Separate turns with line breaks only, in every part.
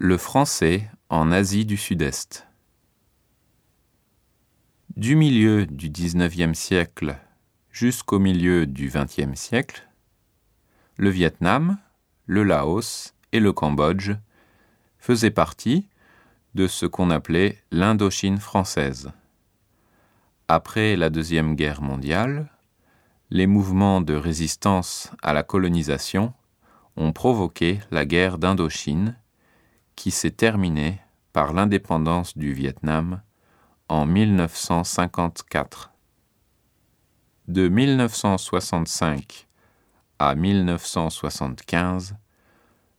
Le français en Asie du Sud-Est. Du milieu du XIXe siècle jusqu'au milieu du XXe siècle, le Vietnam, le Laos et le Cambodge faisaient partie de ce qu'on appelait l'Indochine française. Après la Deuxième Guerre mondiale, les mouvements de résistance à la colonisation ont provoqué la guerre d'Indochine qui s'est terminée par l'indépendance du Vietnam en 1954. De 1965 à 1975,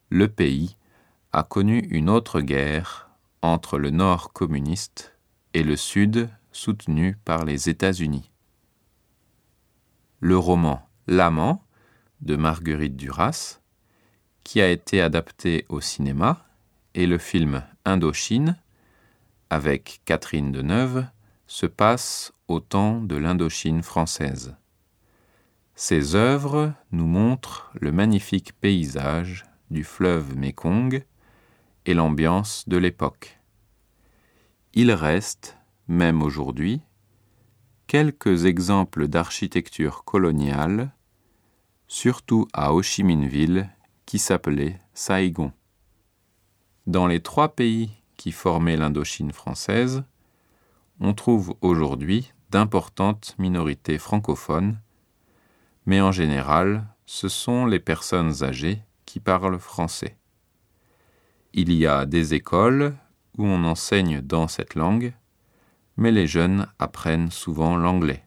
le pays a connu une autre guerre entre le Nord communiste et le Sud soutenu par les États-Unis. Le roman L'amant de Marguerite Duras, qui a été adapté au cinéma, et le film Indochine, avec Catherine Deneuve, se passe au temps de l'Indochine française. Ces œuvres nous montrent le magnifique paysage du fleuve Mékong et l'ambiance de l'époque. Il reste, même aujourd'hui, quelques exemples d'architecture coloniale, surtout à Ho Chi Minh Ville, qui s'appelait Saigon. Dans les trois pays qui formaient l'Indochine française, on trouve aujourd'hui d'importantes minorités francophones, mais en général, ce sont les personnes âgées qui parlent français. Il y a des écoles où on enseigne dans cette langue, mais les jeunes apprennent souvent l'anglais.